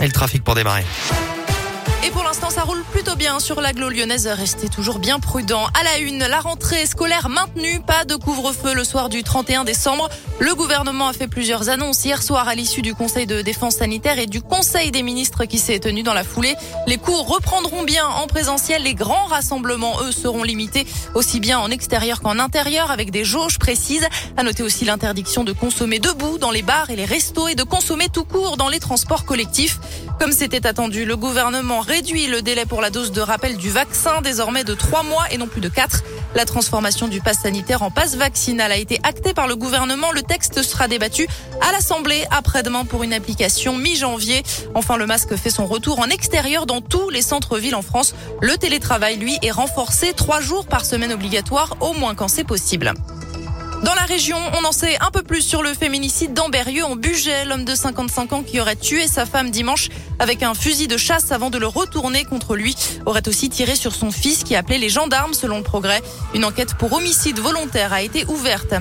Et le trafic pour démarrer. Et pour l'instant, ça roule plutôt bien sur l'agglo lyonnaise. Restez toujours bien prudent. À la une, la rentrée scolaire maintenue. Pas de couvre-feu le soir du 31 décembre. Le gouvernement a fait plusieurs annonces hier soir à l'issue du Conseil de défense sanitaire et du Conseil des ministres qui s'est tenu dans la foulée. Les cours reprendront bien en présentiel. Les grands rassemblements, eux, seront limités aussi bien en extérieur qu'en intérieur avec des jauges précises. À noter aussi l'interdiction de consommer debout dans les bars et les restos et de consommer tout court dans les transports collectifs. Comme c'était attendu, le gouvernement réduit le délai pour la dose de rappel du vaccin, désormais de trois mois et non plus de quatre. La transformation du pass sanitaire en passe vaccinal a été actée par le gouvernement. Le texte sera débattu à l'Assemblée après-demain pour une application mi-janvier. Enfin, le masque fait son retour en extérieur dans tous les centres-villes en France. Le télétravail, lui, est renforcé trois jours par semaine obligatoire, au moins quand c'est possible. Dans la région, on en sait un peu plus sur le féminicide d'Amberieux en Bugey, l'homme de 55 ans qui aurait tué sa femme dimanche avec un fusil de chasse avant de le retourner contre lui, aurait aussi tiré sur son fils qui appelait les gendarmes selon le progrès. Une enquête pour homicide volontaire a été ouverte.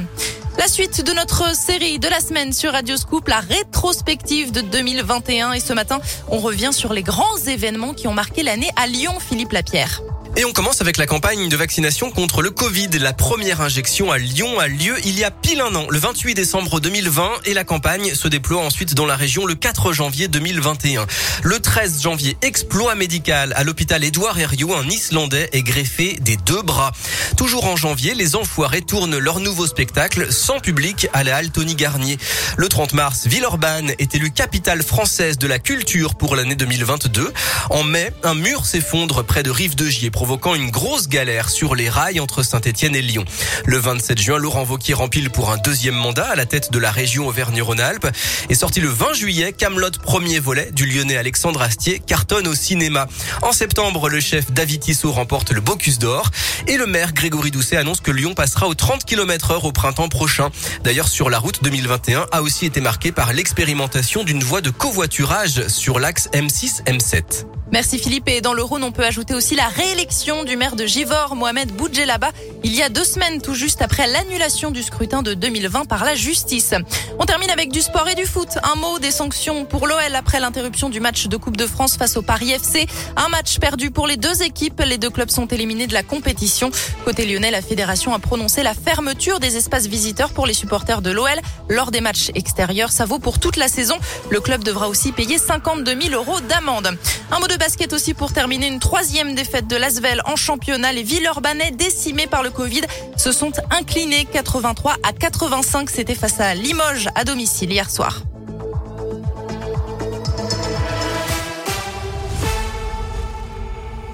La suite de notre série de la semaine sur Radio Scoop, la rétrospective de 2021. Et ce matin, on revient sur les grands événements qui ont marqué l'année à Lyon, Philippe Lapierre. Et on commence avec la campagne de vaccination contre le Covid. La première injection à Lyon a lieu il y a pile un an, le 28 décembre 2020, et la campagne se déploie ensuite dans la région le 4 janvier 2021. Le 13 janvier, exploit médical à l'hôpital Édouard Herriot, un Islandais est greffé des deux bras. Toujours en janvier, les Enfoirés tournent leur nouveau spectacle sans public à la halle Tony Garnier. Le 30 mars, Villeurbanne est élue capitale française de la culture pour l'année 2022. En mai, un mur s'effondre près de Rive de Gier provoquant une grosse galère sur les rails entre Saint-Etienne et Lyon. Le 27 juin, Laurent Vauquier rempile pour un deuxième mandat à la tête de la région Auvergne-Rhône-Alpes. Et sorti le 20 juillet, Camelot premier volet du lyonnais Alexandre Astier cartonne au cinéma. En septembre, le chef David Tissot remporte le Bocuse d'Or et le maire Grégory Doucet annonce que Lyon passera aux 30 km heure au printemps prochain. D'ailleurs, sur la route 2021 a aussi été marqué par l'expérimentation d'une voie de covoiturage sur l'axe M6-M7. Merci Philippe. Et dans le Rhône, on peut ajouter aussi la réélection du maire de Givor, Mohamed Boudjelaba, il y a deux semaines, tout juste après l'annulation du scrutin de 2020 par la justice. On termine avec du sport et du foot. Un mot des sanctions pour l'OL après l'interruption du match de Coupe de France face au Paris FC. Un match perdu pour les deux équipes. Les deux clubs sont éliminés de la compétition. Côté lyonnais, la fédération a prononcé la fermeture des espaces visiteurs pour les supporters de l'OL lors des matchs extérieurs. Ça vaut pour toute la saison. Le club devra aussi payer 52 000 euros d'amende. Un mot de basket aussi pour terminer une troisième défaite de l'Asvel en championnat. Les Villeurbanais décimés par le Covid se sont inclinés 83 à 85. C'était face à Limoges à domicile hier soir.